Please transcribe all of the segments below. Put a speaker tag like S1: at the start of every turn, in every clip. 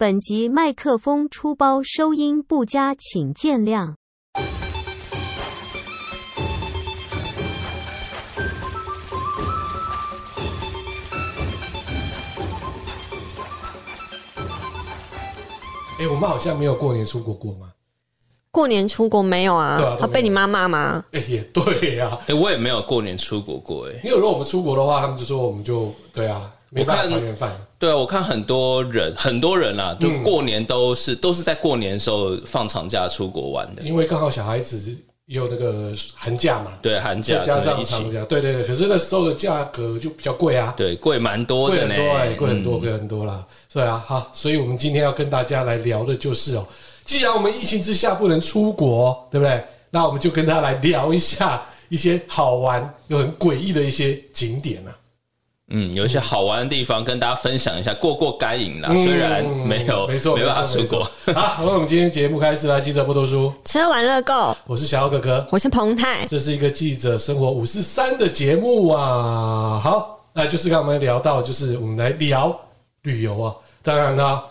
S1: 本集麦克风出包，收音不佳，请见谅。
S2: 哎、欸，我们好像没有过年出国过吗？
S3: 过年出国没有啊？他、啊、被你妈骂吗？
S2: 哎、欸，也对呀、啊。
S4: 哎、欸，我也没有过年出国过、欸。哎，
S2: 因为如果我们出国的话，他们就说我们就对啊，没办法团圆饭。
S4: 对啊，我看很多人，很多人啊，就过年都是、嗯、都是在过年的时候放长假出国玩的，
S2: 因为刚好小孩子也有那个寒假嘛。
S4: 对，寒假
S2: 加上长假，对对对。可是那时候的价格就比较贵啊。
S4: 对，贵蛮多的呢，
S2: 贵很多，贵、欸、很多啦。对啊，好，所以我们今天要跟大家来聊的就是哦，既然我们疫情之下不能出国，对不对？那我们就跟大家来聊一下一些好玩又很诡异的一些景点啊。
S4: 嗯，有一些好玩的地方跟大家分享一下，过过干瘾啦。虽然没有，
S2: 没错，
S4: 没办法出国。
S2: 好，那我们今天节目开始啦。记者不读书，
S3: 吃玩乐购。
S2: 我是小欧哥哥，
S3: 我是彭泰。
S2: 这是一个记者生活五四三的节目啊。好，那就是刚刚我们聊到，就是我们来聊旅游啊。当然呢，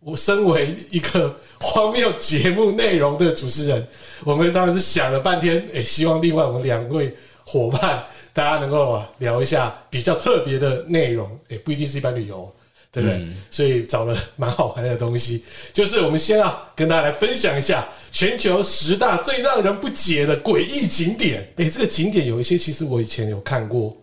S2: 我身为一个荒谬节目内容的主持人，我们当然是想了半天，哎，希望另外我们两位伙伴。大家能够聊一下比较特别的内容，也不一定是一般旅游，对不对？嗯、所以找了蛮好玩的东西，就是我们先啊跟大家来分享一下全球十大最让人不解的诡异景点。哎，这个景点有一些其实我以前有看过，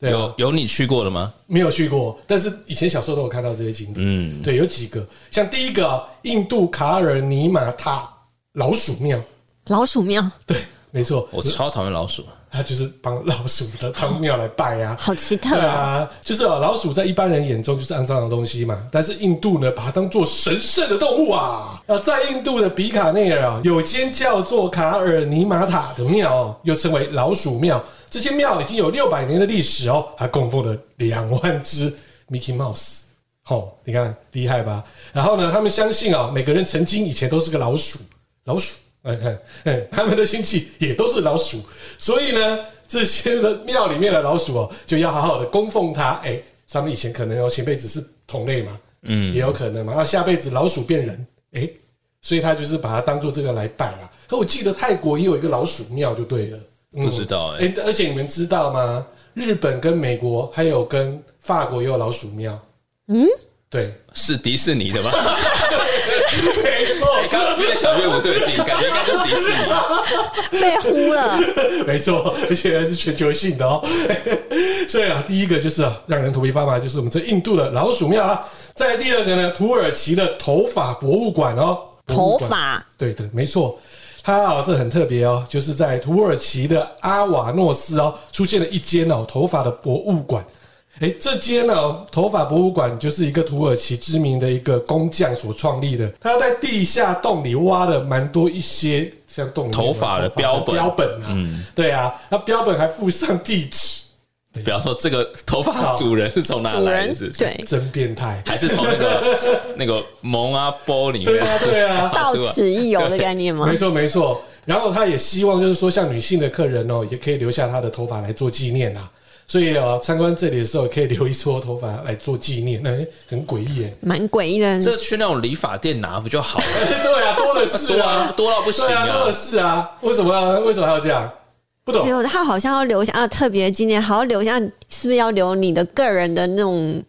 S2: 对、啊、
S4: 有有你去过的吗？
S2: 没有去过，但是以前小时候都有看到这些景点。嗯，对，有几个，像第一个印度卡尔尼玛塔老鼠庙，
S3: 老鼠庙，
S2: 对，没错，
S4: 我超讨厌老鼠。
S2: 他就是帮老鼠的汤庙来拜呀、啊，
S3: 好奇特
S2: 啊！就是啊，老鼠在一般人眼中就是肮脏的东西嘛，但是印度呢，把它当做神圣的动物啊！啊，在印度的比卡内尔啊，有间叫做卡尔尼玛塔的庙，又称为老鼠庙。这间庙已经有六百年的历史哦，还供奉了两万只 Mickey Mouse。哦，你看厉害吧？然后呢，他们相信啊，每个人曾经以前都是个老鼠，老鼠。他们的亲戚也都是老鼠，所以呢，这些的庙里面的老鼠哦，就要好好的供奉它。哎，他们以前可能有前辈子是同类嘛，嗯，也有可能嘛，然后下辈子老鼠变人，哎，所以他就是把它当做这个来拜啦。可我记得泰国也有一个老鼠庙，就对了，
S4: 不知道哎，
S2: 而且你们知道吗？日本跟美国还有跟法国也有老鼠庙，嗯。对，
S4: 是迪士尼的吗？
S2: 没错，
S4: 刚刚那个小乐不对劲，感觉应该就是迪士尼，
S3: 被呼了。
S2: 没错，而且还是全球性的哦。所以啊，第一个就是啊，让人头皮发麻，就是我们这印度的老鼠庙啊。再来第二个呢，土耳其的头发博物馆哦。
S3: 头发，
S2: 对的，没错，它啊是很特别哦，就是在土耳其的阿瓦诺斯哦，出现了一间哦头发的博物馆。哎，这间呢，头发博物馆就是一个土耳其知名的一个工匠所创立的。他在地下洞里挖了蛮多一些像洞
S4: 头发的标本，
S2: 标本啊，嗯，对啊，那标本还附上地址，
S4: 比方说这个头发主人是从哪来的？是
S3: 对，
S2: 真变态，
S4: 还是从那个 那个蒙阿波里面？
S2: 对啊，对啊，
S3: 到此一游的概念吗？
S2: 没错，没错。然后他也希望就是说，像女性的客人哦，也可以留下他的头发来做纪念啊。所以啊，参观这里的时候可以留一撮头发来做纪念，那很诡异哎，
S3: 蛮诡异的。
S4: 这去那种理发店拿不就好了？
S2: 对啊，多的是啊，
S4: 多到不行啊，
S2: 多的是啊。为什么要为什么还要这样？不懂。没
S3: 有，他好像要留下啊特别纪念，好像留下，是不是要留你的个人的那种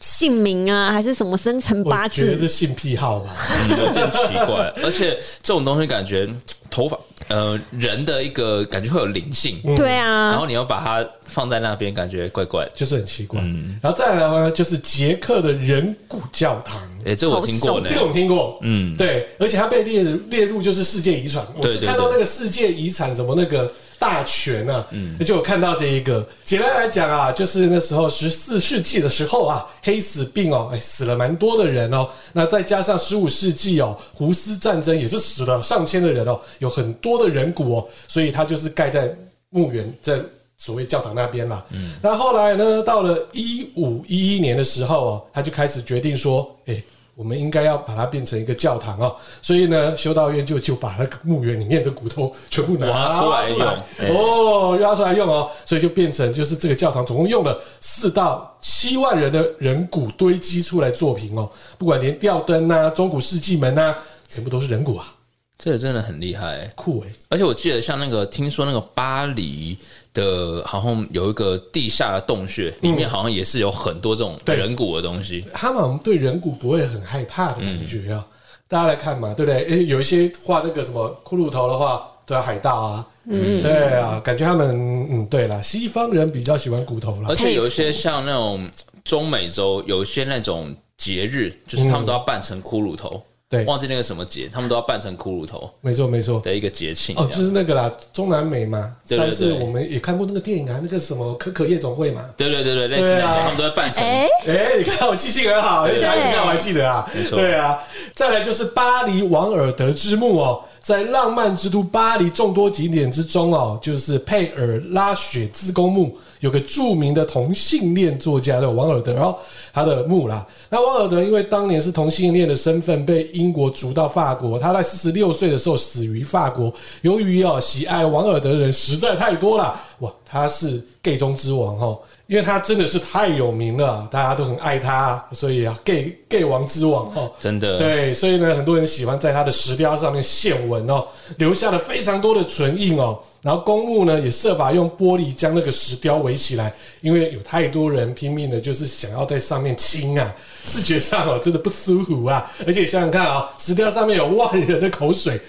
S3: 姓名啊，还是什么生辰八字？
S2: 我觉得是性癖好吧，
S4: 嗯，有点奇怪。而且这种东西感觉头发。呃，人的一个感觉会有灵性，
S3: 对啊，
S4: 然后你要把它放在那边，感觉怪怪，
S2: 就是很奇怪。嗯，然后再来的话呢，就是捷克的人骨教堂，
S4: 哎，这我听过，
S2: 这个我听过，嗯，对，而且它被列列入就是世界遗产，我是看到那个世界遗产怎么那个。大全啊，嗯，那就有看到这一个。简单来讲啊，就是那时候十四世纪的时候啊，黑死病哦，哎，死了蛮多的人哦。那再加上十五世纪哦，胡斯战争也是死了上千的人哦，有很多的人骨哦，所以他就是盖在墓园，在所谓教堂那边了。嗯，那后来呢，到了一五一一年的时候哦，他就开始决定说，哎，我们应该要把它变成一个教堂哦。所以呢，修道院就就把那个墓园里面的骨头全部拿
S4: 出来用，
S2: 哦，挖出来用哦，所以就变成就是这个教堂总共用了四到七万人的人骨堆积出来作品哦。不管连吊灯呐、中古世纪门呐，全部都是人骨啊。
S4: 这个真的很厉害，
S2: 酷哎！
S4: 而且我记得像那个，听说那个巴黎的，好像有一个地下的洞穴，里面好像也是有很多这种人骨的东西。
S2: 他们好像对人骨不会很害怕的感觉啊。大家来看嘛，对不对？诶，有一些画那个什么骷髅头的话，都要海盗啊。嗯，对啊，感觉他们嗯，对啦，西方人比较喜欢骨头啦。
S4: 而且有一些像那种中美洲，有一些那种节日，就是他们都要扮成骷髅头。对，忘记那个什么节，他们都要扮成骷髅头。没错，没错的一个节庆
S2: 哦，就是那个啦，中南美嘛。上次我们也看过那个电影啊，那个什么可可夜总会嘛。
S4: 对对对对，类似那个，他们都要扮成。哎，
S2: 你看我记性很好，小孩子看我还记得啊。没错，对啊。再来就是巴黎王尔德之墓哦，在浪漫之都巴黎众多景点之中哦，就是佩尔拉雪兹公墓。有个著名的同性恋作家叫王尔德然后，他的墓啦。那王尔德因为当年是同性恋的身份被英国逐到法国，他在四十六岁的时候死于法国。由于哦喜爱王尔德的人实在太多了，哇，他是 gay 中之王哦，因为他真的是太有名了，大家都很爱他，所以啊 gay gay 王之王哦，
S4: 真的
S2: 对，所以呢很多人喜欢在他的石雕上面献文哦，留下了非常多的唇印哦。然后公墓呢也设法用玻璃将那个石雕围起来，因为有太多人拼命的，就是想要在上面亲啊，视觉上哦真的不舒服啊。而且想想看啊，石雕上面有万人的口水，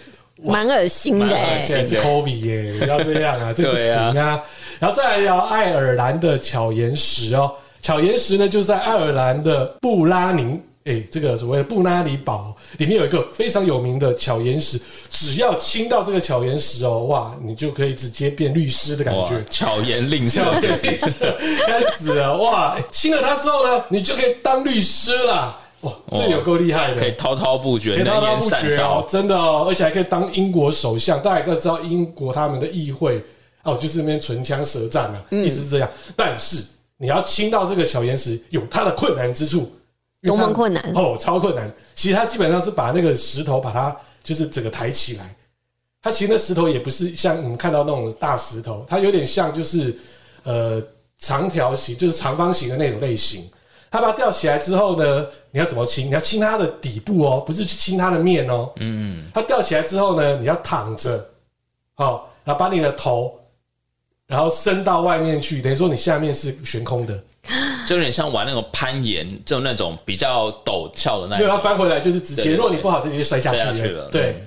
S3: 蛮恶心的。
S2: 现在是 COVID 耶，不要这样啊，这个不行啊。然后再来要爱尔兰的巧岩石哦，巧岩石呢就是在爱尔兰的布拉宁。哎，这个所谓的布拉尼堡里面有一个非常有名的巧岩石，只要亲到这个巧岩石哦，哇，你就可以直接变律师的感觉。
S4: 巧言令色，
S2: 开始了哇！亲了它之后呢，你就可以当律师了。哇，这有够厉害的，
S4: 可以滔滔不绝，
S2: 可以滔滔不绝哦，真的哦，而且还可以当英国首相。大家都知道英国他们的议会哦，就是那边唇枪舌战啊，一直是这样。但是你要亲到这个小岩石，有它的困难之处。
S3: 多么困难
S2: 哦，超困难！其实它基本上是把那个石头把它就是整个抬起来。它其实那石头也不是像我们看到那种大石头，它有点像就是呃长条形，就是长方形的那种类型。它把它吊起来之后呢，你要怎么清？你要清它的底部哦，不是去清它的面哦。嗯，它吊起来之后呢，你要躺着，好，然后把你的头然后伸到外面去，等于说你下面是悬空的。
S4: 就有点像玩那种攀岩，就那种比较陡峭的那种。
S2: 对，然后翻回来就是直接，如果你不好，直接摔下去了。对，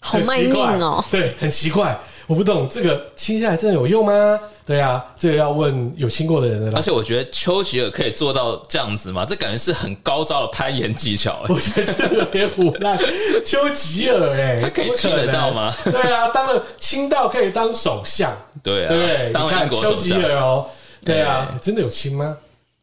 S3: 好卖命哦。
S2: 对，很奇怪，我不懂这个亲下来真的有用吗？对啊，这个要问有亲过的人了。
S4: 而且我觉得丘吉尔可以做到这样子吗？这感觉是很高招的攀岩技巧。
S2: 我觉得是有点唬烂。丘吉尔哎，
S4: 他可以亲得到吗？
S2: 对啊，当了亲到可以当首相。
S4: 对啊，
S2: 对，当看丘吉尔哦。对啊，真的有亲吗？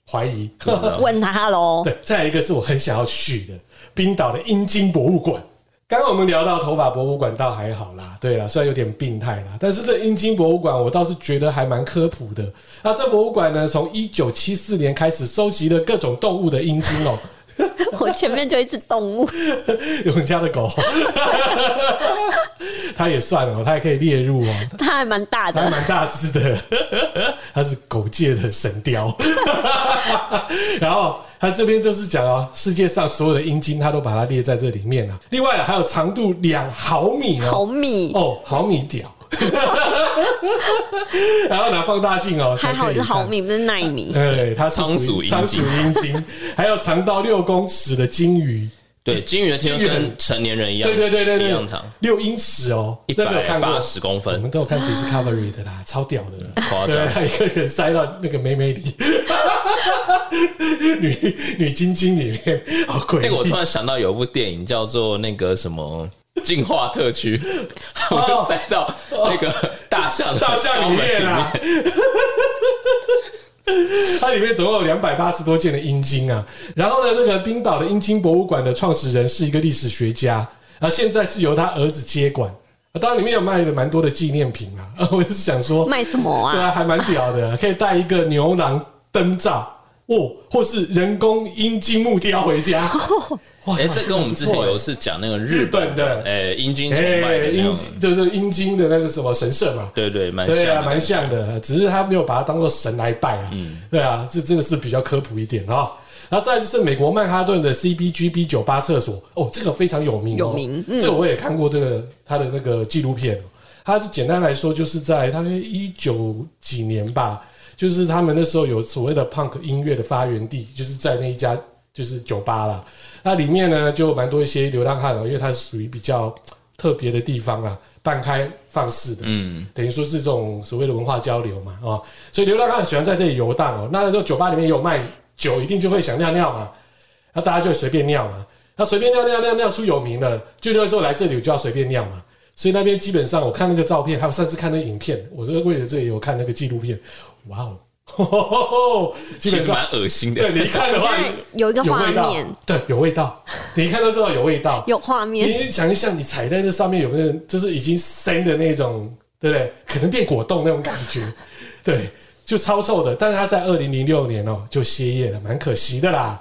S2: 怀疑，
S3: 问他喽。
S2: 对，再来一个是我很想要去的冰岛的阴茎博物馆。刚刚我们聊到头发博物馆，倒还好啦。对啦，虽然有点病态啦，但是这阴茎博物馆我倒是觉得还蛮科普的。那这博物馆呢，从 一九七四年开始收集了各种动物的阴茎哦。
S3: 我前面就一只动物，
S2: 有人家的狗，它也算哦，它也可以列入哦。
S3: 它还蛮大的，
S2: 还蛮大只的，它是狗界的神雕。然后它这边就是讲哦，世界上所有的阴茎，他都把它列在这里面了。另外还有长度两毫米哦，
S3: 毫米
S2: 哦，毫米屌。然后拿放大镜哦，
S3: 还好是毫米，不是奈米。
S2: 对，它是仓鼠仓鼠阴茎，还有长到六公尺的鲸鱼。
S4: 对，金鱼的天跟成年人一样，
S2: 对对对对对，
S4: 一样长，
S2: 六英尺哦，
S4: 一百八十公分。
S2: 我们都有看 Discovery 的啦，超屌的，
S4: 夸张，
S2: 还有一个人塞到那个美美里，女女晶晶里面，好诡异。
S4: 那个我突然想到有一部电影叫做那个什么。进化特区，我就塞到那个大象
S2: 大象里面啊！它里面总共有两百八十多件的阴茎啊。然后呢，这个冰岛的阴茎博物馆的创始人是一个历史学家，啊现在是由他儿子接管。当然里面有卖了蛮多的纪念品啊。我就是想说，
S3: 卖什么啊？
S2: 对啊，还蛮屌的，可以带一个牛郎灯罩哦，或是人工阴茎木雕回家。
S4: 哎，这跟我们之前有一次讲那个日本的，哎，阴茎崇拜的，阴
S2: 就是阴茎的那个什么神社嘛，
S4: 对对，蛮
S2: 对啊，蛮像的，只是他没有把它当做神来拜啊，嗯，对啊，这真的是比较科普一点啊。然后再就是美国曼哈顿的 CBGB 酒吧厕所，哦，这个非常有名，
S3: 有名，
S2: 这个我也看过这个他的那个纪录片，他就简单来说就是在大概一九几年吧，就是他们那时候有所谓的 punk 音乐的发源地，就是在那一家就是酒吧啦。那里面呢，就蛮多一些流浪汉哦，因为它是属于比较特别的地方啊，半开放式的，嗯，等于说是这种所谓的文化交流嘛，哦，所以流浪汉喜欢在这里游荡哦。那这酒吧里面有卖酒，一定就会想尿尿嘛，那大家就随便尿嘛，那随便尿尿尿尿出有名了，就那时候来这里我就要随便尿嘛，所以那边基本上我看那个照片，还有上次看那个影片，我就为了这里有看那个纪录片，哇哦。
S4: 基本上蛮恶心的。
S2: 对，你看的话
S3: 有一个画面，
S2: 对，有味道。你看到之后有味道，
S3: 有画面。
S2: 你想一想，你踩在那上面有没有，就是已经生的那种，对不对？可能变果冻那种感觉，对，就超臭的。但是他在二零零六年哦就歇业了，蛮可惜的啦。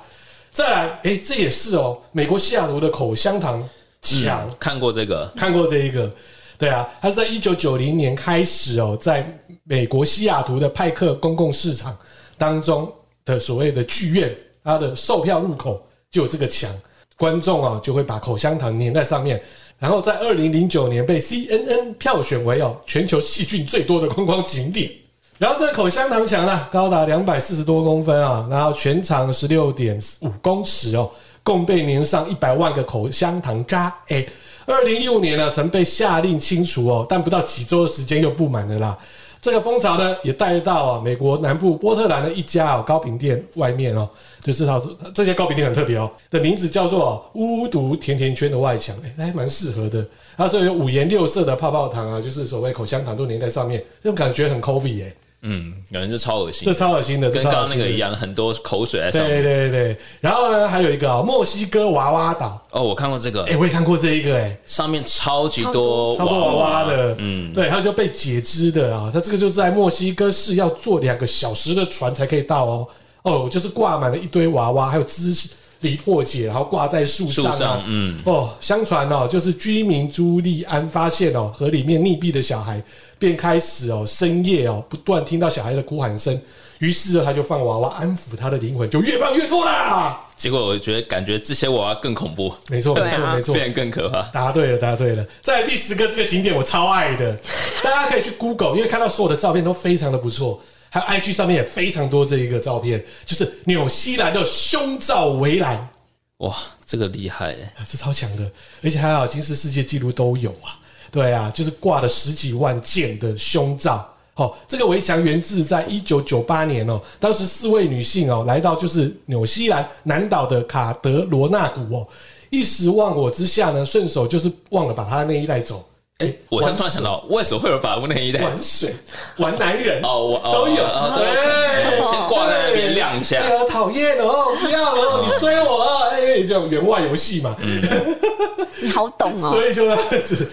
S2: 再来，哎、欸，这也是哦，美国西雅图的口香糖墙、嗯，
S4: 看过这个，
S2: 看过这一个。对啊，他是在一九九零年开始哦，在美国西雅图的派克公共市场当中的所谓的剧院，它的售票入口就有这个墙，观众啊就会把口香糖粘在上面，然后在二零零九年被 CNN 票选为哦全球细菌最多的观光景点。然后这个口香糖墙呢，高达两百四十多公分啊，然后全长十六点五公尺哦，共被粘上一百万个口香糖渣，哎。二零一五年呢，曾被下令清除哦，但不到几周的时间又布满了啦。这个蜂巢呢，也带到啊美国南部波特兰的一家哦糕饼店外面哦，就是它这些糕饼店很特别哦，的名字叫做“巫毒甜甜圈”的外墙，哎，还蛮适合的。它这有五颜六色的泡泡糖啊，就是所谓口香糖都粘在上面，那种感觉很 coffee 哎。
S4: 嗯，感觉是超恶心，
S2: 这超恶心的，
S4: 跟刚刚那个一样，很多口水在上面。
S2: 对对对，然后呢，还有一个墨西哥娃娃岛。
S4: 哦，我看过这个，
S2: 哎、欸，我也看过这一个、欸，哎，
S4: 上面超级多
S2: 超多娃娃。的，嗯，对，还有就被截肢的啊，它这个就是在墨西哥市要坐两个小时的船才可以到哦，哦，就是挂满了一堆娃娃，还有肢离破解，然后挂在树上，啊、上，嗯，哦，相传哦，就是居民朱利安发现哦，河里面溺毙的小孩。便开始哦，深夜哦，不断听到小孩的哭喊声，于是他就放娃娃安抚他的灵魂，就越放越多啦。
S4: 结果我觉得，感觉这些娃娃更恐怖。
S2: 没错，没错，没错，
S4: 变得更可怕。
S2: 答对了，答对了。在第十个这个景点，我超爱的，大家可以去 Google，因为看到所有的照片都非常的不错，还有 IG 上面也非常多这一个照片，就是纽西兰的胸罩围栏。
S4: 哇，这个厉害，
S2: 是超强的，而且还有吉尼斯世界纪录都有啊。对啊，就是挂了十几万件的胸罩。好，这个围墙源自在一九九八年哦，当时四位女性哦来到就是纽西兰南岛的卡德罗纳谷哦，一时忘我之下呢，顺手就是忘了把她的内衣带走。
S4: 哎，我突然想到，为什么会有把内衣？
S2: 玩水、玩男人
S4: 哦，我
S2: 都有
S4: 啊。对，先挂在那边晾一下。
S2: 哎呀，讨厌哦，不要了，你追我，哎，这种员外游戏嘛。
S3: 你好懂哦，
S2: 所以就开始。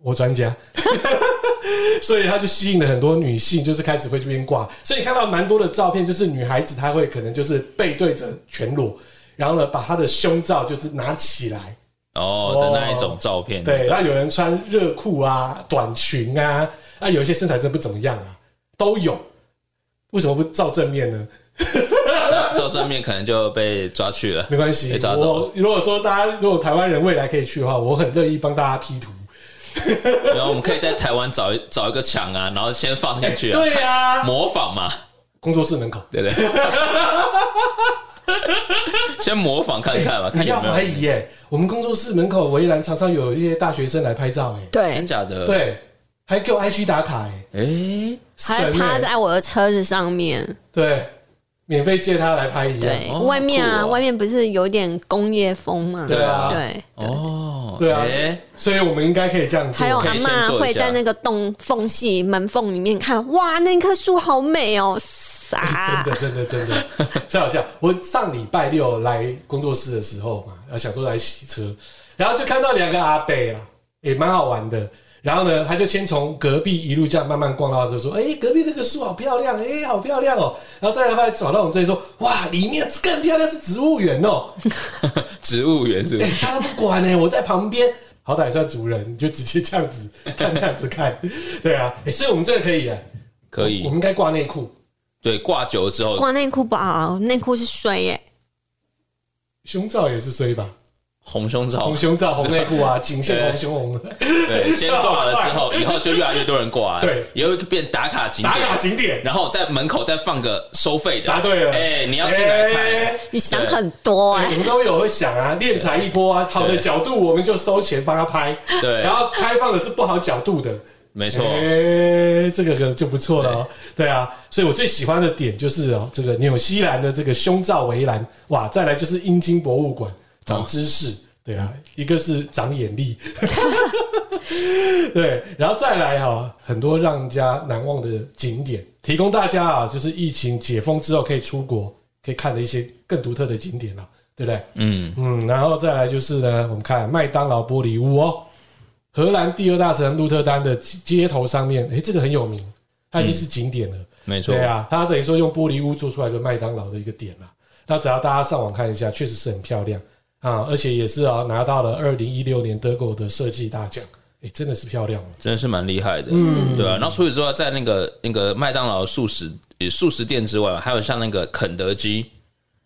S2: 我专家，所以他就吸引了很多女性，就是开始会这边挂。所以看到蛮多的照片，就是女孩子她会可能就是背对着全裸，然后呢把她的胸罩就是拿起来
S4: 哦的那一种照片。
S2: 对，那有人穿热裤啊、短裙啊，啊有一些身材真不怎么样啊，都有。为什么不照正面呢？
S4: 照照正面可能就被抓去了，
S2: 没关系。我如果说大家如果台湾人未来可以去的话，我很乐意帮大家 P 图。
S4: 然后我们可以在台湾找一找一个墙啊，然后先放进去、啊
S2: 欸。对呀、啊，
S4: 模仿嘛，
S2: 工作室门口，
S4: 对不对？先模仿看看吧，看有没有怀疑
S2: 耶。我们工作室门口围栏常常有一些大学生来拍照，哎，
S3: 对，
S4: 真假的？
S2: 对，还给我 IG 打卡，哎，
S3: 哎，还趴在我的车子上面，
S2: 对。免费借他来拍一样，
S3: 对，外面啊，外面不是有点工业风嘛？
S2: 对啊，
S3: 对，
S2: 哦，对啊，所以我们应该可以这样做。
S3: 还有阿妈会在那个洞缝隙、门缝里面看，哇，那棵树好美哦，
S2: 傻，真的，真的，真的，真好笑。我上礼拜六来工作室的时候嘛，想说来洗车，然后就看到两个阿伯啦，也蛮好玩的。然后呢，他就先从隔壁一路这样慢慢逛到，就说：“哎，隔壁那个树好漂亮，哎，好漂亮哦。”然后再来后来找到我们这里说：“哇，里面更漂亮，是植物园哦。”
S4: 植物园是不是？
S2: 他都不管呢，我在旁边，好歹算主人，你就直接这样子看，这样子看，对啊。哎，所以我们这个可以啊，
S4: 可以，
S2: 我们应该挂内裤。
S4: 对，挂久了之后
S3: 挂内裤吧，内裤是衰耶，
S2: 胸罩也是衰吧。
S4: 红胸罩、
S2: 红胸罩、红内裤啊，仅限红胸红。
S4: 对，先挂了之后，以后就越来越多人挂。
S2: 对，
S4: 也会变打卡景点。
S2: 打卡景点，
S4: 然后在门口再放个收费的。
S2: 答对了，
S4: 哎，你要进来看。
S3: 你想很多哎，
S2: 我们都有会想啊，练财一波啊，好的角度我们就收钱帮他拍。
S4: 对，
S2: 然后开放的是不好角度的，
S4: 没错。
S2: 哎，这个可就不错了。对啊，所以我最喜欢的点就是哦，这个纽西兰的这个胸罩围栏，哇，再来就是阴茎博物馆，长知识。对啊，一个是长眼力，对，然后再来哈，很多让人家难忘的景点，提供大家啊，就是疫情解封之后可以出国可以看的一些更独特的景点了，对不对？嗯嗯，然后再来就是呢，我们看麦当劳玻璃屋哦，荷兰第二大城鹿特丹的街头上面，诶，这个很有名，它已经是景点了，嗯、没错，对啊，它等于说用玻璃屋做出来的麦当劳的一个点了，那只要大家上网看一下，确实是很漂亮。啊，而且也是啊，拿到了二零一六年德国的设计大奖，哎，真的是漂亮，
S4: 真的是蛮厉害的，嗯，对啊。然后除此之外，在那个那个麦当劳素食素食店之外，还有像那个肯德基，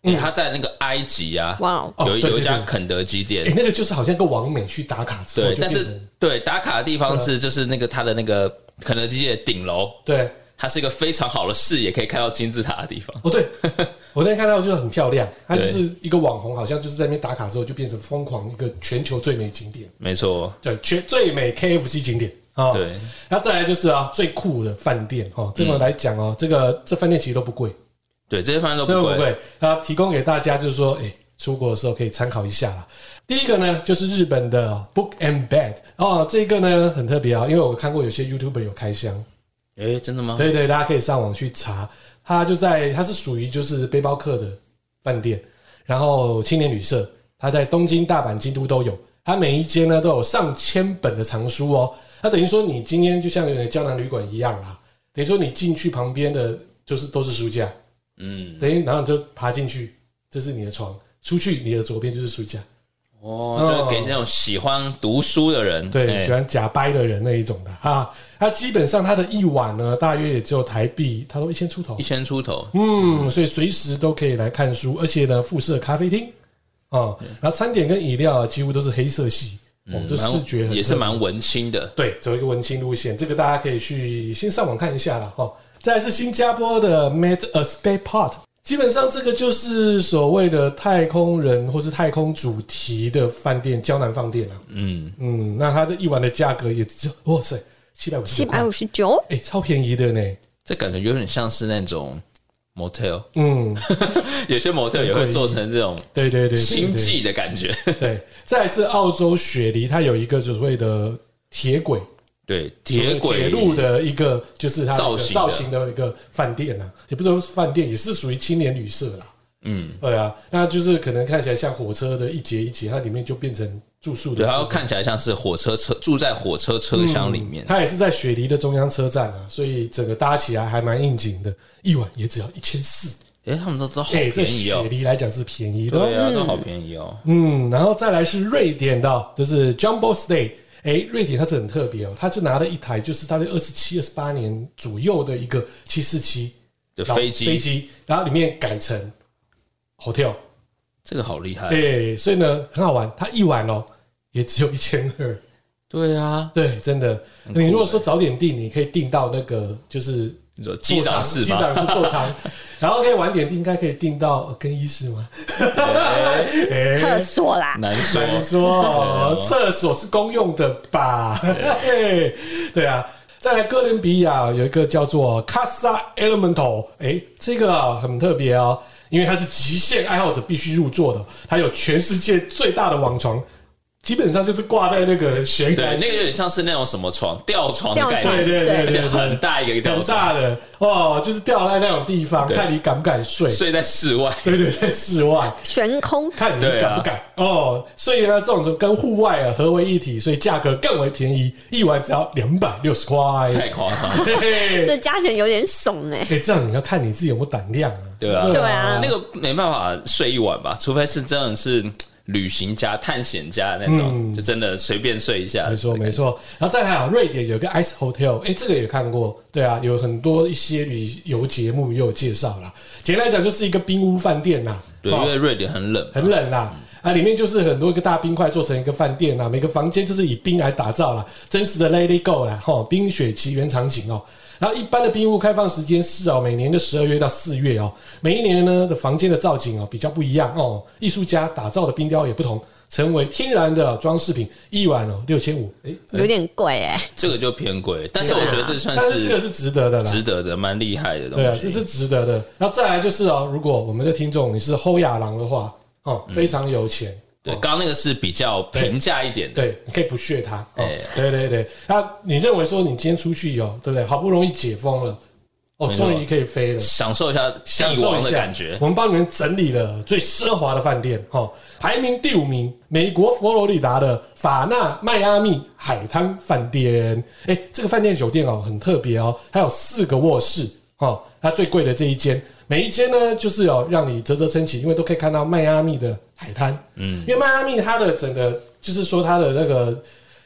S4: 哎，他在那个埃及啊，哇，有有一家肯德基店，
S2: 哎，那个就是好像个网美去打卡之后，
S4: 对，但是对打卡的地方是就是那个他的那个肯德基的顶楼，
S2: 对。
S4: 它是一个非常好的视野，可以看到金字塔的地方。
S2: 哦，对，我那天看到就很漂亮。它就是一个网红，好像就是在那边打卡之后，就变成疯狂一个全球最美景点。
S4: 没错，
S2: 对，全最美 KFC 景点啊。对，然后再来就是啊，最酷的饭店哦。这么来讲哦，这个这饭店其实都不贵。
S4: 对，这些饭店都不贵。
S2: 那提供给大家就是说，哎，出国的时候可以参考一下啦。第一个呢，就是日本的 Book and Bed 哦，这个呢很特别啊，因为我看过有些 YouTuber 有开箱。
S4: 哎、欸，真的吗？
S2: 对对，大家可以上网去查。它就在，它是属于就是背包客的饭店，然后青年旅社，它在东京、大阪、京都都有。它每一间呢都有上千本的藏书哦。它等于说你今天就像有点胶囊旅馆一样啦，等于说你进去旁边的就是都是书架，嗯，等于然后你就爬进去，这是你的床，出去你的左边就是书架。
S4: 哦，就是给那种喜欢读书的人，
S2: 对，喜欢假掰的人那一种的哈。它基本上它的一晚呢，大约也只有台币，它都一千出头，
S4: 一千出头。
S2: 嗯，所以随时都可以来看书，而且呢，附设咖啡厅啊，然后餐点跟饮料啊，几乎都是黑色系，哦，这视觉
S4: 也是蛮文青的。
S2: 对，走一个文青路线，这个大家可以去先上网看一下了。哈。再来是新加坡的 Made a Space Part，。基本上这个就是所谓的太空人或是太空主题的饭店，胶囊饭店啊。嗯嗯，那它的一碗的价格也只有哇塞，七百五十，
S3: 七百五十九，
S2: 哎，超便宜的呢。
S4: 这感觉有点像是那种 motel，嗯，有些 motel 也会做成这种，
S2: 对对对，
S4: 星际的感觉。
S2: 对，再来是澳洲雪梨，它有一个所谓的铁轨。
S4: 对，铁轨
S2: 铁路的一个就是它造型造型的一个饭店啊，也不是说饭店，也是属于青年旅社啦。嗯，对啊，那就是可能看起来像火车的一节一节，它里面就变成住宿的。
S4: 对，它看起来像是火车车住在火车车厢里面。
S2: 它也是在雪梨的中央车站啊，所以整个搭起来还蛮应景的，一晚也只要一千四。
S4: 哎，他们都知道好便宜哦，
S2: 雪梨来讲是便宜的，
S4: 对啊，都好便宜哦。
S2: 嗯，然后再来是瑞典的，就是 Jumbo Stay。哎，瑞典它是很特别哦，它是拿了一台就是大概二十七、二十八年左右的一个七四七
S4: 的飞机，
S2: 飞机，然后里面改成 hotel，
S4: 这个好厉害。
S2: 对，所以呢很好玩，它一晚哦也只有一千二。
S4: 对啊，
S2: 对，真的。你如果说早点订，你可以订到那个就是。
S4: 你说机长室，
S2: 机长室座舱，然后可以晚点订，应该可以订到更衣室吗？
S3: 厕所啦，
S4: 难说，
S2: 难说，厕所是公用的吧？对。啊，再来哥伦比亚有一个叫做 Casa Elemental，哎，这个啊很特别哦，因为它是极限爱好者必须入座的，它有全世界最大的网床。基本上就是挂在那个悬崖，
S4: 对，那个有点像是那种什么床，吊床的概念，
S2: 对对对对，
S4: 很大一个，
S2: 很大的。哦，就是吊在那种地方，看你敢不敢睡，
S4: 睡在室外，
S2: 对对，在室外。
S3: 悬空，
S2: 看你敢不敢。哦。所以呢，这种跟户外啊合为一体，所以价格更为便宜，一晚只要两百六十块，
S4: 太夸张，
S3: 这价钱有点怂哎。
S2: 哎，这样你要看你自己有没有胆量啊，
S4: 对啊，对啊，那个没办法睡一晚吧，除非是真的是。旅行家、探险家那种，嗯、就真的随便睡一下。
S2: 没错，没错。然后再来啊，瑞典有个 Ice Hotel，哎、欸，这个也看过。对啊，有很多一些旅游节目也有介绍啦。简单来讲，就是一个冰屋饭店呐。
S4: 对，因为瑞典很冷，
S2: 很冷啦。嗯、啊，里面就是很多一个大冰块做成一个饭店呐，每个房间就是以冰来打造啦，真实的 Lady Go 啦，哈，冰雪奇缘场景哦。然后一般的冰屋开放时间是哦，每年的十二月到四月哦。每一年呢的房间的造景哦比较不一样哦，艺术家打造的冰雕也不同，成为天然的装饰品，一晚哦六千五，哎，
S3: 有点贵哎。
S4: 这个就偏贵，但是我觉得这算是，
S2: 但是这个是值得的啦，
S4: 值得的，蛮厉害的东西。
S2: 对啊，这是值得的。然后再来就是哦，如果我们的听众你是后亚郎的话哦，非常有钱。嗯
S4: 对，刚刚那个是比较平价一点的，
S2: 对，你可以不屑它。哦，对对对，那你认为说你今天出去游，对不对？好不容易解封了，哦，终于可以飞了，
S4: 享受一下帝王的感觉。
S2: 我们帮你们整理了最奢华的饭店，哈，排名第五名，美国佛罗里达的法纳迈阿密海滩饭店。哎，这个饭店酒店哦，很特别哦，它有四个卧室，哈，它最贵的这一间。每一间呢，就是有让你啧啧称奇，因为都可以看到迈阿密的海滩。嗯，因为迈阿密它的整个就是说它的那个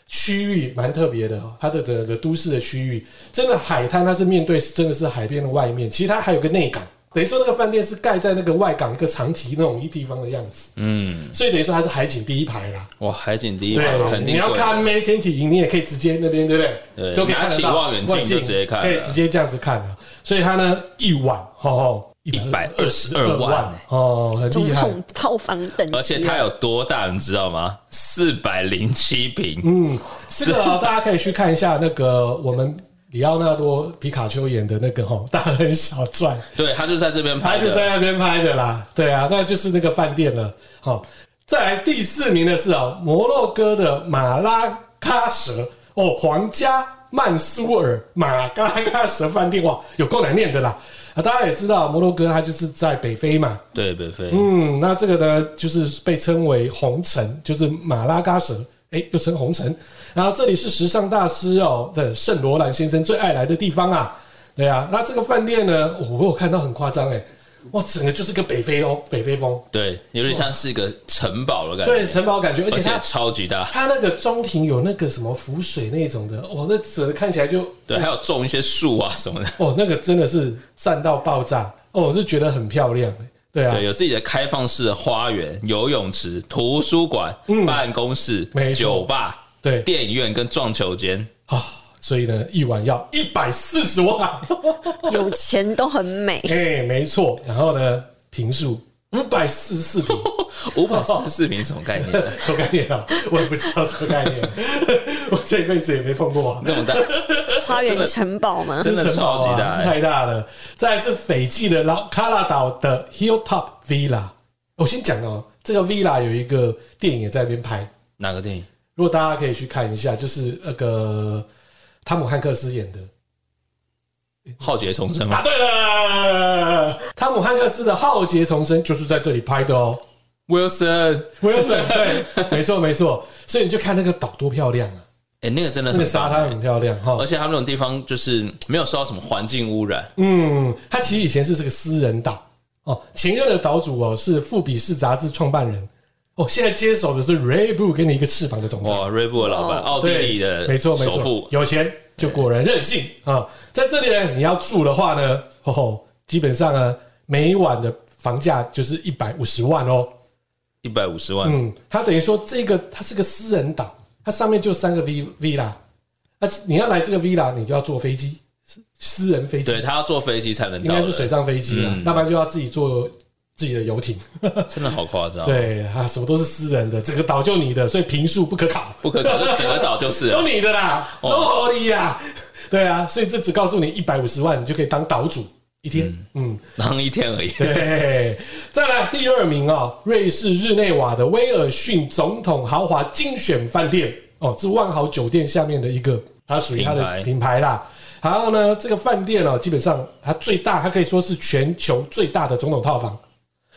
S2: 区域蛮特别的，它的整个都市的区域，真的海滩它是面对真的是海边的外面，其实它还有个内港，等于说那个饭店是盖在那个外港一个长堤那种一地方的样子。嗯，所以等于说它是海景第一排啦。
S4: 哇，海景第一排，肯定。
S2: 你要看梅天体营，你也可以直接那边，对不对？
S4: 对，
S2: 都可以
S4: 拿起望远镜就直接看，
S2: 可以直接这样子看了。所以它呢，一晚，吼吼。
S4: 一百二十二万
S2: 哦，很厉害！
S3: 总统套房等级，
S4: 而且它有多大，你知道吗？四百零七平。
S2: 嗯，是的，大家可以去看一下那个我们里奥纳多皮卡丘演的那个《大亨小传》。
S4: 对，他就在这边拍，
S2: 他就在那边拍的啦。对啊，那就是那个饭店了。好，再来第四名的是啊，摩洛哥的马拉喀什哦，皇家曼苏尔马拉喀什饭店哇，有够难念的啦。啊，大家也知道摩洛哥，它就是在北非嘛。
S4: 对，北非。
S2: 嗯，那这个呢，就是被称为红城，就是马拉嘎什，哎，又称红城。然后这里是时尚大师哦的圣罗兰先生最爱来的地方啊。对啊，那这个饭店呢，我有看到很夸张哎。哇，整个就是个北非哦，北非风，
S4: 对，有点像是一个城堡的感觉，
S2: 对，城堡感觉，而且它
S4: 超级大，
S2: 它那个中庭有那个什么浮水那种的，哇，那整个看起来就
S4: 对，还有种一些树啊什么的，
S2: 哦，那个真的是赞到爆炸，哦，我就觉得很漂亮，对啊，
S4: 对，有自己的开放式的花园、游泳池、图书馆、嗯、办公室、酒吧、对，电影院跟撞球间。啊。
S2: 所以呢，一晚要一百四十万，
S3: 有钱都很美。
S2: 哎、欸，没错。然后呢，平数五百四十四平，
S4: 五百四十四平什么概念？
S2: 什么概念啊？我也不知道什么概念。我这辈子也没碰过、啊、
S4: 那么大
S3: 花园城堡吗？
S4: 真的超级大、欸，
S2: 太大了。再来是斐济的老卡拉岛的 Hilltop Villa。我先讲哦，这个 Villa 有一个电影也在那边拍。
S4: 哪个电影？
S2: 如果大家可以去看一下，就是那个。汤姆汉克斯演的《
S4: 浩劫重生》吗？
S2: 答对了，汤姆汉克斯的《浩劫重生》就是在这里拍的哦。Wilson，Wilson，对，没错没错。所以你就看那个岛多漂亮啊！
S4: 哎，那个真的
S2: 那个沙滩很漂亮哈，
S4: 而且他们那种地方就是没有受到什么环境污染。
S2: 嗯，它其实以前是这个私人岛哦，前任的岛主哦是《富比士》杂志创办人。哦，现在接手的是 Reibu 给你一个翅膀的总裁。
S4: 哇，Reibu 的老板，奥地利的，
S2: 没错没错，有钱就果然任性啊！在这里呢，你要住的话呢，吼吼，基本上呢，每晚的房价就是一百五十万哦，
S4: 一百五十万。
S2: 嗯，它等于说这个它是个私人岛，它上面就三个 V Villa，而且你要来这个 Villa，你就要坐飞机，私人飞机，
S4: 对他要坐飞机才能，
S2: 应该是水上飞机啊，要不然就要自己坐。自己的游艇，
S4: 真的好夸张。
S2: 对啊，什么都是私人的，整个岛就你的，所以平数不可考，
S4: 不可考，就整个岛就是
S2: 都你的啦，都合理呀。对啊，所以这只告诉你一百五十万，你就可以当岛主一天，嗯，
S4: 当一天而已。
S2: 对，再来第二名啊，瑞士日内瓦的威尔逊总统豪华精选饭店。哦，是万豪酒店下面的一个，它属于它的品牌啦。然后呢，这个饭店哦，基本上它最大，它可以说是全球最大的总统套房，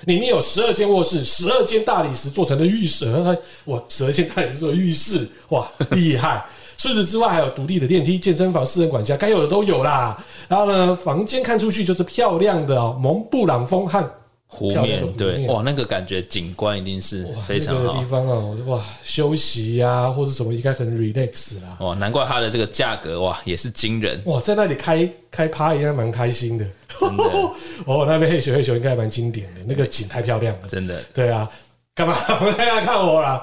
S2: 里面有十二间卧室，十二间大理石做成的浴室，哇，十二间大理石做的浴室，哇，厉害！除此之外，还有独立的电梯、健身房、私人管家，该有的都有啦。然后呢，房间看出去就是漂亮的哦，蒙布朗峰和
S4: 湖面，对，哇，那个感觉景观一定是非常好。
S2: 那个地方哦，哇，休息呀、啊，或者什么应该很 relax 啦。
S4: 哇，难怪它的这个价格哇也是惊人。
S2: 哇，在那里开开趴应该蛮开心的。真的 哦，那边黑熊黑熊应该蛮经典的，那个景太漂亮了。
S4: 真的，
S2: 对啊。干嘛？我大家看我啦，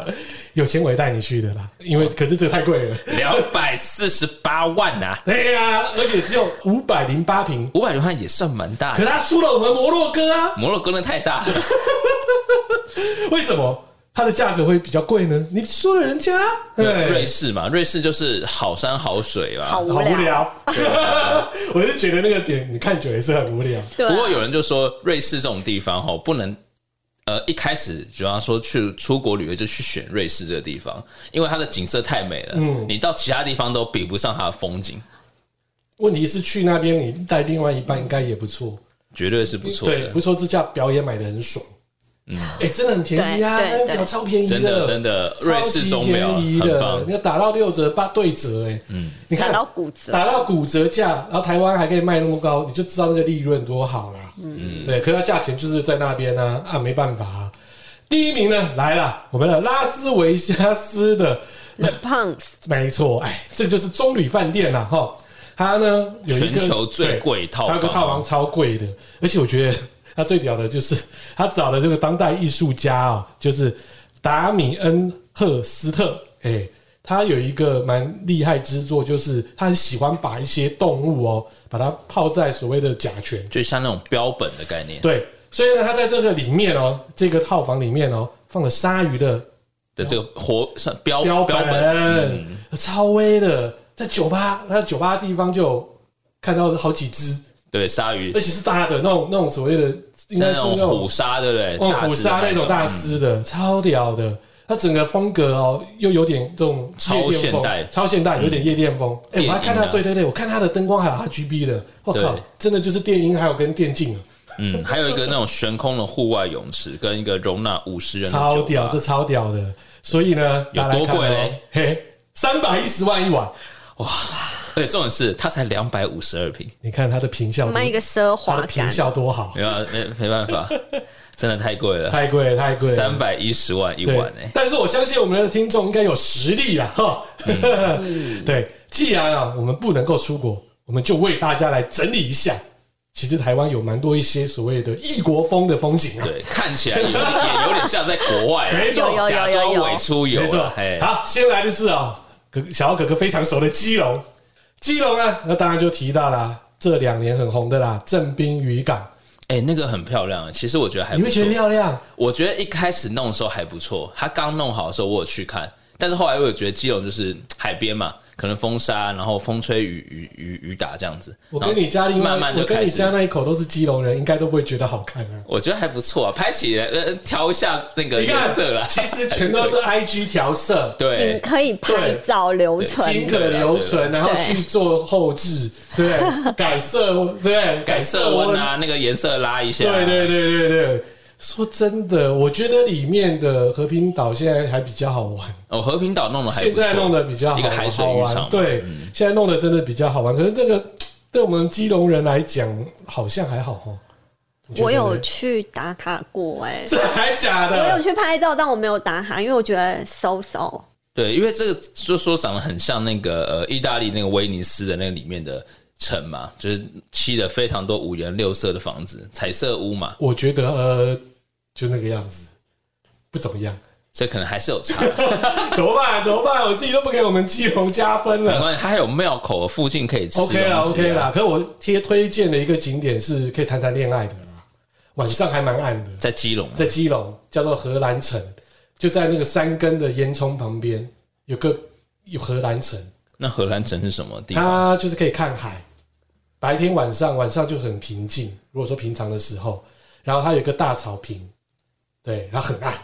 S2: 有钱我也带你去的啦。因为可是这太贵了，
S4: 两百四十八万呐、啊。
S2: 对 呀、啊，而且只有五百零八平，
S4: 五百零八也算蛮大。
S2: 可他输了我们摩洛哥啊！
S4: 摩洛哥那太大了。
S2: 为什么它的价格会比较贵呢？你输了人家。
S4: 瑞士嘛，瑞士就是好山好水嘛，
S3: 好无聊。
S2: 我就觉得那个点你看久也是很无聊。
S4: 不过有人就说，瑞士这种地方哈不能。呃，一开始主要说去出国旅游就去选瑞士这个地方，因为它的景色太美了。嗯，你到其他地方都比不上它的风景。
S2: 问题是去那边你带另外一半应该也不错，
S4: 绝对是不错。
S2: 对，不说自驾表演买的很爽。嗯，哎、欸，真的很便宜啊，那表超便宜的，
S4: 真的真的，瑞士钟表很棒，
S2: 你要打到六折八对折、欸，哎，嗯，你看
S3: 打到骨折，
S2: 打到骨折价，然后台湾还可以卖那么高，你就知道那个利润多好啦。嗯，对，可是它价钱就是在那边啊，啊，没办法啊。第一名呢来了，我们的拉斯维加斯的
S3: The Palms，
S2: 没错，哎，这就是棕榈饭店啦。哈，它呢有一个
S4: 全球最贵套房，
S2: 它个套房超贵的，而且我觉得。它最屌的就是他找的这个当代艺术家哦，就是达米恩赫斯特，哎，他有一个蛮厉害之作，就是他很喜欢把一些动物哦，把它泡在所谓的甲醛，
S4: 就像那种标本的概念。
S2: 对，所以呢，他在这个里面哦，这个套房里面哦，放了鲨鱼的
S4: 的这个活标
S2: 标本，标本嗯、超威的，在酒吧，他在酒吧的地方就看到好几只，
S4: 对，鲨鱼，
S2: 而且是大的那种那种所谓的。应该是那种
S4: 虎鲨，对不对？
S2: 哦，虎鲨那种大师的，超屌的。它整个风格哦，又有点这种
S4: 超现代，
S2: 超现代，有点夜店风。哎，我还看它，对对对，我看它的灯光还有 RGB 的，我靠，真的就是电音，还有跟电竞。
S4: 嗯，还有一个那种悬空的户外泳池，跟一个容纳五十人，
S2: 超屌，这超屌的。所以呢，
S4: 有多贵嘞？
S2: 嘿，三百一十万一晚，哇！
S4: 对，重点是它才两百五十二平，
S2: 你看它的坪效，
S3: 那一个奢华，
S2: 坪效多好。
S4: 没有，没没办法，真的太贵了，
S2: 太贵了，太贵了，
S4: 三百一十万一晚哎！
S2: 但是我相信我们的听众应该有实力啊，哈。对，既然啊我们不能够出国，我们就为大家来整理一下。其实台湾有蛮多一些所谓的异国风的风景啊，
S4: 对，看起来也也有点像在国外，没错，假装伪出游，没错。
S2: 好，先来的是啊，哥小姚哥哥非常熟的基隆。基隆呢，那当然就提到了这两年很红的啦，正滨渔港。
S4: 哎、欸，那个很漂亮，其实我觉得还不错。
S2: 你会觉得漂亮？
S4: 我觉得一开始弄的时候还不错，他刚弄好的时候我有去看，但是后来我有觉得基隆就是海边嘛。可能风沙，然后风吹雨雨雨雨打这样子。
S2: 我跟你家另外，
S4: 慢慢就
S2: 我跟你家那一口都是基隆人，应该都不会觉得好看啊。
S4: 我觉得还不错啊，拍起来呃调一下那个颜色啦。
S2: 其实全都是 IG 调色，
S4: 对，
S3: 可以拍照留存，
S2: 仅可留存，然后去做后置，对，改色，对，
S4: 改色温啊，那个颜色拉一下，
S2: 对对对对对。说真的，我觉得里面的和平岛现在还比较好玩
S4: 哦。和平岛弄的还
S2: 现在弄的比较好，一个海水浴场，对，嗯、现在弄的真的比较好玩。可是这个对我们基隆人来讲，好像还好哦。
S3: 我有去打卡过、欸，哎，
S2: 这还假的？
S3: 我有去拍照，但我没有打卡，因为我觉得 so so。
S4: 对，因为这个就说长得很像那个呃，意大利那个威尼斯的那个里面的城嘛，就是漆了非常多五颜六色的房子，彩色屋嘛。
S2: 我觉得呃。就那个样子，不怎么样，
S4: 所以可能还是有差。
S2: 怎么办？怎么办？我自己都不给我们基隆加分了。
S4: 没关系，它还有庙口附近可以吃。
S2: OK 啦，OK 啦。可是我贴推荐的一个景点是可以谈谈恋爱的啦，晚上还蛮暗的，
S4: 在基隆，
S2: 在基隆叫做荷兰城，就在那个三根的烟囱旁边有个有荷兰城。
S4: 那荷兰城是什么地方？
S2: 它就是可以看海。白天晚上晚上就很平静。如果说平常的时候，然后它有一个大草坪，对，然后很暗。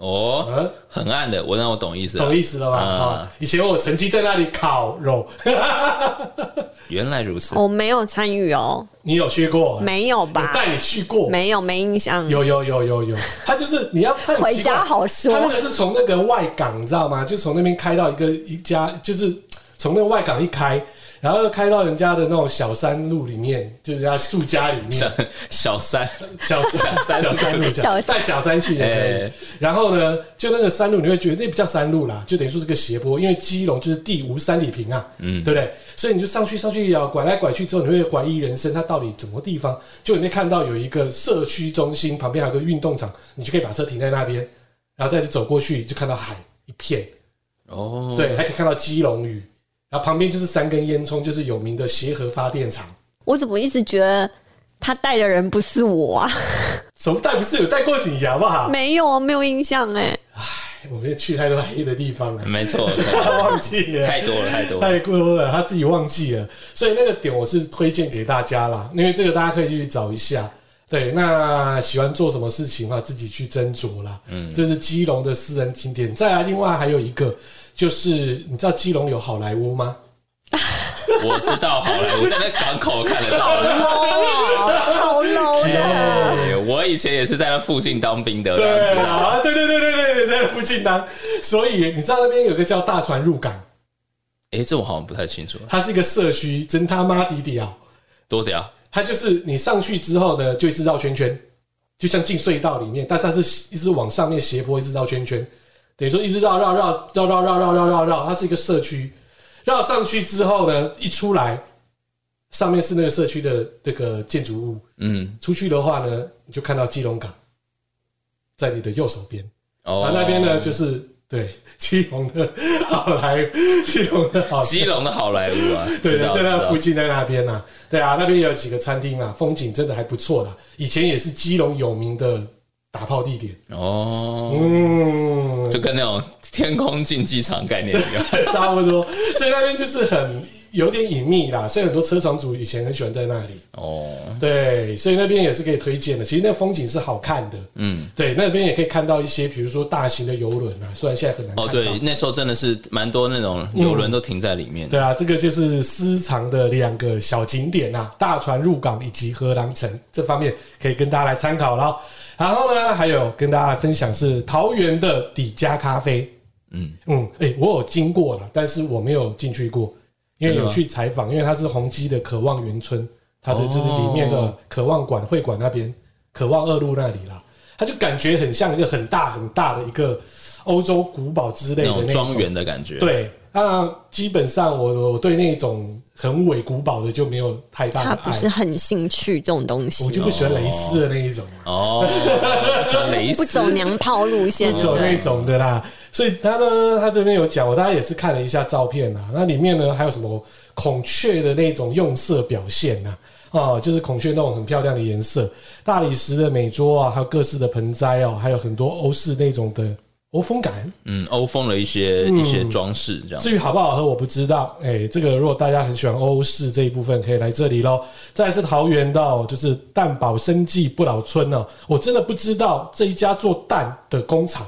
S4: 哦，嗯，很暗的，我让我懂意思，
S2: 懂意思了吧？啊、嗯，以前我曾经在那里烤肉，
S4: 原来如此，
S3: 我没有参与哦。
S2: 你有去过？
S3: 没有吧？
S2: 带你去过？
S3: 没有，没印象。
S2: 有有有有有，他就是你要
S3: 回家好说，
S2: 他那个是从那个外港，你知道吗？就从那边开到一个一家，就是从那个外港一开。然后又开到人家的那种小山路里面，就是人家住家里面。
S4: 小小山，
S2: 小山，小山路，小带小山去也可以。欸、然后呢，就那个山路，你会觉得那不叫山路啦，就等于说是个斜坡，因为基隆就是地无三里平啊，嗯，对不对？所以你就上去上去要拐来拐去之后，你会怀疑人生，它到底怎么地方？就你会看到有一个社区中心，旁边还有个运动场，你就可以把车停在那边，然后再走过去，就看到海一片。哦，对，还可以看到基隆屿。然后旁边就是三根烟囱，就是有名的协和发电厂。
S3: 我怎么一直觉得他带的人不是我啊？
S2: 什么带不是有带过你好不好？
S3: 没有啊，没有印象哎。
S2: 唉，我没有去太多黑的地方了。
S4: 没错，
S2: 他忘记了，
S4: 太多了，太多了，
S2: 太多了，他自己忘记了。所以那个点我是推荐给大家啦，因为这个大家可以去找一下。对，那喜欢做什么事情的话，自己去斟酌啦。嗯，这是基隆的私人景点。再来，另外还有一个。就是你知道基隆有好莱坞吗？
S4: 我知道好莱坞在那港口看得到，
S3: 超 low 的。
S4: 我以前也是在那附近当兵的，
S2: 对啊，对对对对对，在那附近当。所以你知道那边有个叫大船入港？
S4: 哎、欸，这我好像不太清楚。
S2: 它是一个社区，真他妈低屌，
S4: 多屌！
S2: 它就是你上去之后呢，就一直绕圈圈，就像进隧道里面，但是它是一直往上面斜坡，一直绕圈圈。等于说一直绕绕绕绕绕绕绕绕绕绕，它是一个社区。绕上去之后呢，一出来，上面是那个社区的那个建筑物。嗯，出去的话呢，你就看到基隆港，在你的右手边。哦，那边呢就是对 基隆的好莱坞，基隆的好
S4: 基隆的好莱坞啊，
S2: 对，在那附近，在那边呐，对啊，那边也有几个餐厅啊，风景真的还不错啦。以前也是基隆有名的。打炮地点哦，
S4: 嗯，就跟那种天空竞技场概念一样，
S2: 差不多。所以那边就是很有点隐秘啦，所以很多车厂主以前很喜欢在那里。哦，对，所以那边也是可以推荐的。其实那个风景是好看的，嗯，对，那边也可以看到一些，比如说大型的游轮啊，虽然现在很难。
S4: 哦，对，那时候真的是蛮多那种游轮都停在里面，嗯。
S2: 对啊，这个就是私藏的两个小景点啊，大船入港以及荷兰城这方面可以跟大家来参考了。然后呢，还有跟大家分享是桃园的底加咖啡，嗯。嗯，哎、欸，我有经过了，但是我没有进去过，因为有去采访，因为它是宏基的渴望园村，它的就是里面的渴望馆会馆那边，渴望二路那里啦，它就感觉很像一个很大很大的一个欧洲古堡之类的那种
S4: 庄园的感觉，
S2: 对。那基本上我我对那种很伪古堡的就没有太大的爱，
S3: 他不是很兴趣这种东西，
S2: 我就不喜欢蕾丝的那一种
S4: 哦，蕾丝
S3: 不走娘炮路线，
S2: 不走那种的啦。所以他呢，他这边有讲，我大家也是看了一下照片啊，那里面呢还有什么孔雀的那种用色表现呐？哦，就是孔雀那种很漂亮的颜色，大理石的美桌啊，还有各式的盆栽哦，还有很多欧式那种的。欧风感，
S4: 嗯，欧风的一些、嗯、一些装饰这样。
S2: 至于好不好喝，我不知道。哎、欸，这个如果大家很喜欢欧式这一部分，可以来这里喽。再来是桃园到，就是蛋堡生技不老村哦。我真的不知道这一家做蛋的工厂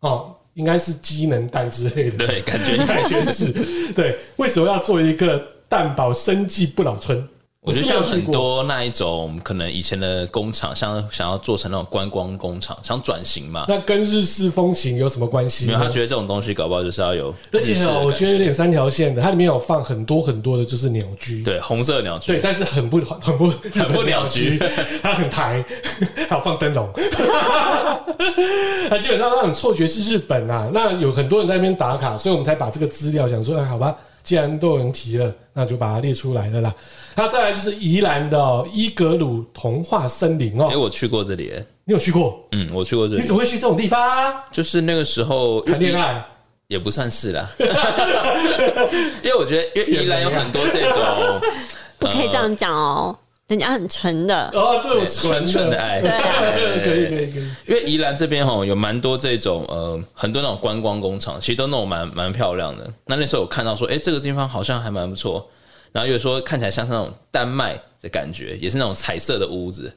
S2: 哦，应该是机能蛋之类的。
S4: 对，感觉
S2: 感觉是。对，为什么要做一个蛋堡生技不老村？
S4: 我觉得像很多那一种可能以前的工厂，像想要做成那种观光工厂，想转型嘛。
S2: 那跟日式风情有什么关系？
S4: 没有，他觉得这种东西搞不好就是要有。
S2: 而且我觉得有点三条线的，它里面有放很多很多的，就是鸟居。
S4: 对，红色鸟居。
S2: 对，但是很不 很不
S4: 很不鸟居，
S2: 它很台，还有放灯笼。它基本上让你错觉是日本啊。那有很多人在那边打卡，所以我们才把这个资料想说，哎，好吧。既然都有人提了，那就把它列出来了啦。那再来就是宜兰的伊格鲁童话森林哦。哎，
S4: 我去过这里，
S2: 你有去过？
S4: 嗯，我去过这里。
S2: 你怎么会去这种地方？
S4: 就是那个时候
S2: 谈恋爱，
S4: 也不算是啦。因为我觉得，因为宜兰有很多这种，
S3: 不可以这样讲哦。人家很纯的
S2: 哦，对，
S4: 纯纯的爱，
S3: 对，
S2: 可以可以可以。
S4: 因为宜兰这边哈有蛮多这种呃很多那种观光工厂，其实都弄蛮蛮漂亮的。那那时候我看到说，哎，这个地方好像还蛮不错。然后又说看起来像那种丹麦的感觉，也是那种彩色的屋子。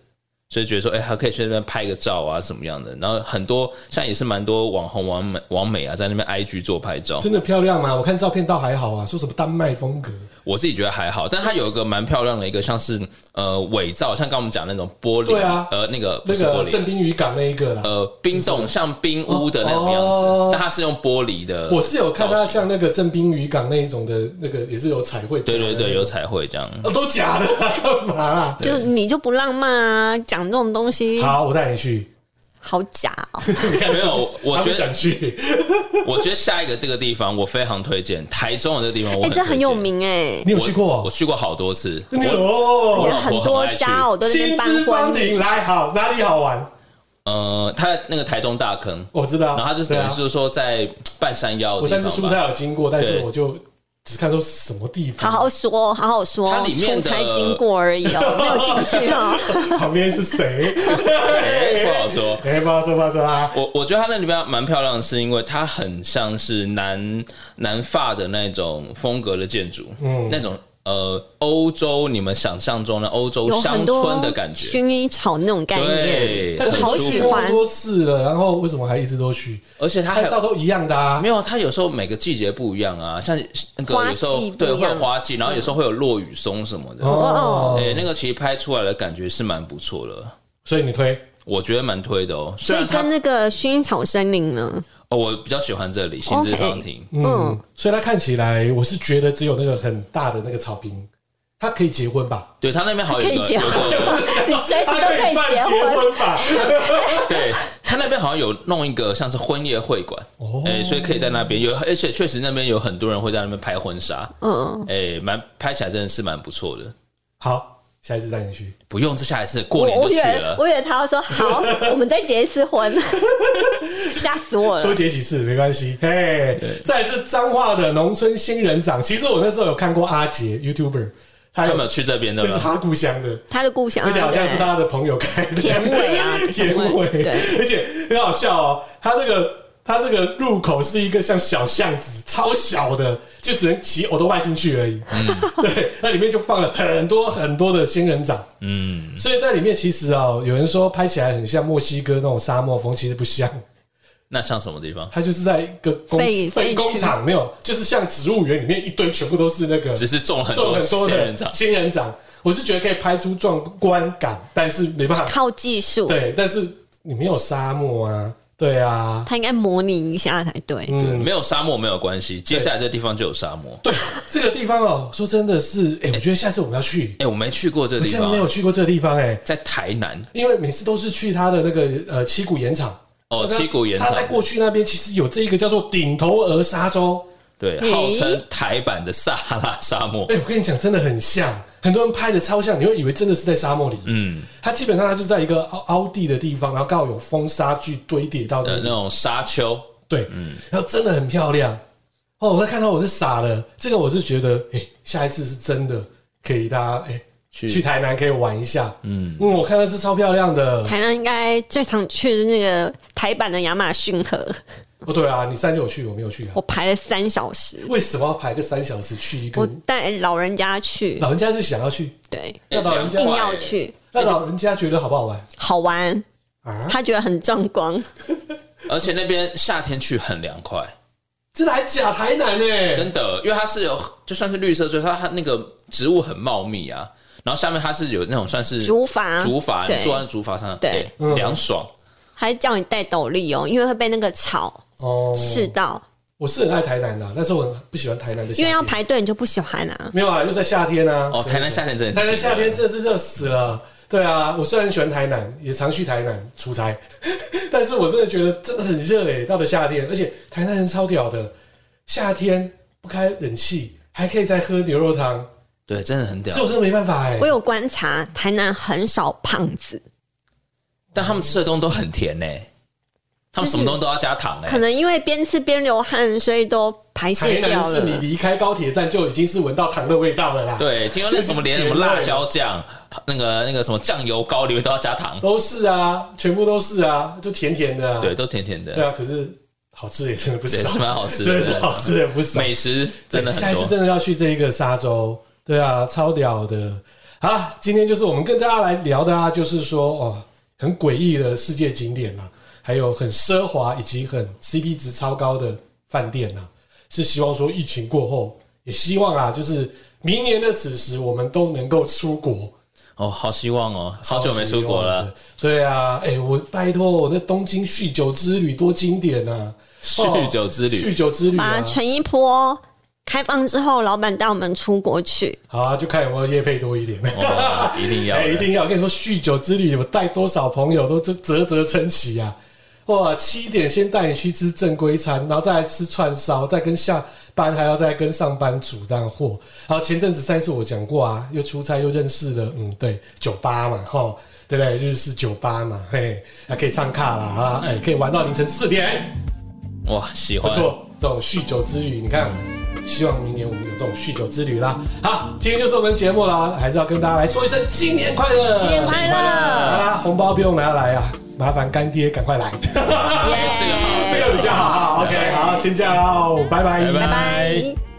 S4: 所以觉得说，哎、欸，还可以去那边拍个照啊，什么样的？然后很多，像也是蛮多网红、网美、网美啊，在那边 IG 做拍照，
S2: 真的漂亮吗？我看照片倒还好啊，说什么丹麦风格。
S4: 我自己觉得还好，但它有一个蛮漂亮的一个，像是呃伪造，像刚刚我们讲那种玻璃，
S2: 对啊，
S4: 呃那个
S2: 那个正冰渔港那一个啦，
S4: 呃冰冻像冰屋的那种样子，哦、但它是用玻璃的。
S2: 我是有看它像那个正冰渔港那一种的那个，也是有彩绘，
S4: 对对对，有彩绘这样。
S2: 哦，都假的，干嘛啦？
S3: 就你就不浪漫啊？讲这种东西。
S2: 好，我带你去。
S3: 好假哦！
S4: 没有，我觉得
S2: 想去。
S4: 我觉得下一个这个地方我非常推荐，台中的这个地方我，我
S3: 哎、欸，这很有名哎，
S2: 你有去过？
S4: 我去过好多次。
S2: 有
S3: 很多家我，都是新
S2: 之芳庭来，好，哪里好玩？
S4: 呃，他那个台中大坑，
S2: 我知道。
S4: 然后他就是等于是说在半山腰，
S2: 我上次出差有经过，但是我就。只看到什么地方？
S3: 好好说，好好说。
S4: 它里面
S3: 出差经过而已哦，没有进去哦。
S2: 旁边是谁？
S4: 欸？不好说，
S2: 哎、欸，不好说，不好说啦。
S4: 我我觉得它那里边蛮漂亮的，是因为它很像是南南法的那种风格的建筑，嗯，那种。呃，欧洲你们想象中的欧洲乡村的感觉，
S3: 薰衣草那种概念，
S2: 对，但是好喜欢。多次了，然后为什么还一直都去？
S4: 而且它拍
S2: 照都一样的啊，
S4: 没有，它有时候每个季节不一样啊，像那个有时候对会有花季，然后有时候会有落雨松什么的。哦，哎，那个其实拍出来的感觉是蛮不错的，
S2: 所以你推，
S4: 我觉得蛮推的哦。
S3: 所以跟那个薰衣草森林呢？
S4: 哦，我比较喜欢这里新之方庭，okay,
S2: 嗯，嗯，所以它看起来，我是觉得只有那个很大的那个草坪，它可以结婚吧？
S4: 对，它那边好像有
S3: 结婚，你随时都可以结婚
S2: 吧？
S4: 对，它那边好像有弄一个像是婚宴会馆，哦，哎，所以可以在那边有，而且确实那边有很多人会在那边拍婚纱，嗯，哎，蛮拍起来真的是蛮不错的。
S2: 好。下一次带你去，
S4: 不用，这下一次过年就去了。
S3: 我以为他要说好，我们再结一次婚，吓死我了。
S2: 多结几次没关系。嘿，再来是彰化的农村新人掌。其实我那时候有看过阿杰 YouTuber，他有没有去这边的？那是他故乡的，
S3: 他的故乡，
S2: 而且好像是他的朋友开的。
S3: 田尾啊，
S2: 田尾，对，而且很好笑哦，他这个。它这个入口是一个像小巷子，超小的，就只能骑欧兜拜进去而已。嗯，对，那里面就放了很多很多的仙人掌。嗯，所以在里面其实啊、喔，有人说拍起来很像墨西哥那种沙漠风，其实不像。
S4: 那像什么地方？
S2: 它就是在一个工废工厂，没有，就是像植物园里面一堆全部都是那个，
S4: 只是种很多仙人掌。
S2: 仙人掌，我是觉得可以拍出壮观感，但是没办法
S3: 靠技术。
S2: 对，但是你没有沙漠啊。对啊，
S3: 他应该模拟一下才对。
S4: 嗯，没有沙漠没有关系，接下来这地方就有沙漠。
S2: 对，这个地方哦，说真的是，哎，我觉得下次我们要去。
S4: 哎，我没去过这个地方，
S2: 我现在没有去过这个地方，哎，
S4: 在台南，
S2: 因为每次都是去他的那个呃七股盐场。
S4: 哦，七股盐场，
S2: 他在过去那边其实有这一个叫做顶头鹅沙洲，
S4: 对，号称台版的撒哈拉沙漠。
S2: 哎，我跟你讲，真的很像。很多人拍的超像，你会以为真的是在沙漠里。嗯，它基本上它就在一个凹凹地的地方，然后刚好有风沙去堆叠到的
S4: 那种沙丘。
S2: 对，嗯，然后真的很漂亮。哦，我在看到我是傻了，这个我是觉得，哎、欸，下一次是真的可以大家哎、欸、去去台南可以玩一下。嗯嗯，我看到是超漂亮的。
S3: 台南应该最常去的那个台版的亚马逊河。
S2: 哦，对啊，你上次有去，我没有去啊。
S3: 我排了三小时。
S2: 为什么要排个三小时去一个？
S3: 我带老人家去。
S2: 老人家是想要去，
S3: 对，
S2: 那老人家
S3: 一定要去。
S2: 那老人家觉得好不好玩？
S3: 好玩啊！他觉得很壮观，
S4: 而且那边夏天去很凉快。
S2: 真的还假？台南呢？
S4: 真的，因为它是有就算是绿色，所以它它那个植物很茂密啊。然后下面它是有那种算是
S3: 竹筏，
S4: 竹筏，你坐在竹筏上，对，凉爽。
S3: 还叫你戴斗笠哦，因为会被那个草。哦，赤道，
S2: 我是很爱台南的，但是我很不喜欢台南的，
S3: 因为要排队，你就不喜欢啊？
S2: 没有啊，又在夏天啊。
S4: 哦，台南夏天真的，
S2: 台南夏天真的是热死了。对啊，我虽然很喜欢台南，也常去台南出差，但是我真的觉得真的很热诶。到了夏天，而且台南人超屌的，夏天不开冷气还可以再喝牛肉汤，
S4: 对，真的很屌。
S2: 这我真的没办法诶。
S3: 我有观察，台南很少胖子，
S4: 但他们吃的东西都很甜呢。他们什么东西都要加糖哎、欸，
S3: 可能因为边吃边流汗，所以都排泄掉了。
S2: 是你离开高铁站就已经是闻到糖的味道了啦。
S4: 对，今天那什么连什么辣椒酱、那个那个什么酱油膏里面都要加糖，
S2: 都是啊，全部都是啊，就甜甜的、啊。
S4: 对，都甜甜的。
S2: 对啊，可是好吃也真的不少，
S4: 是蛮好吃的，
S2: 真的是好吃的不少。
S4: 美食真的很多。
S2: 下一次真的要去这一个沙洲，对啊，超屌的。好，今天就是我们跟大家来聊的啊，就是说哦，很诡异的世界景点啊，还有很奢华以及很 CP 值超高的饭店啊，是希望说疫情过后，也希望啊，就是明年的此时，我们都能够出国。
S4: 哦，好希望哦，好久没出国了。
S2: 对啊，哎、欸，我拜托，我那东京酗酒之旅多经典啊！
S4: 酗酒之旅，
S2: 酗酒之旅，
S3: 把陈一波开放之后，老板带我们出国去。
S2: 好啊，就看有没有业配多一点。
S4: 哦、一定要，
S2: 一定要！我跟你说，酗酒之旅，我带多少朋友都啧啧称奇啊！哇，七点先带你去吃正规餐，然后再来吃串烧，再跟下班还要再跟上班族这样货。然后前阵子上次我讲过啊，又出差又认识了，嗯，对，酒吧嘛，哈，对不对？日式酒吧嘛，嘿，还可以上卡啦啊，哎，可以玩到凌晨四点。
S4: 哇，喜欢，
S2: 不错，这种酗酒之旅，你看，希望明年我们有这种酗酒之旅啦。好，今天就是我们节目啦，还是要跟大家来说一声新年快乐，
S3: 新年快乐！好
S2: 啦，红包不用拿来啊。麻烦干爹赶快来，这个
S4: 好，
S2: 这个比较好。OK，好，先这样喽，拜拜，
S4: 拜拜。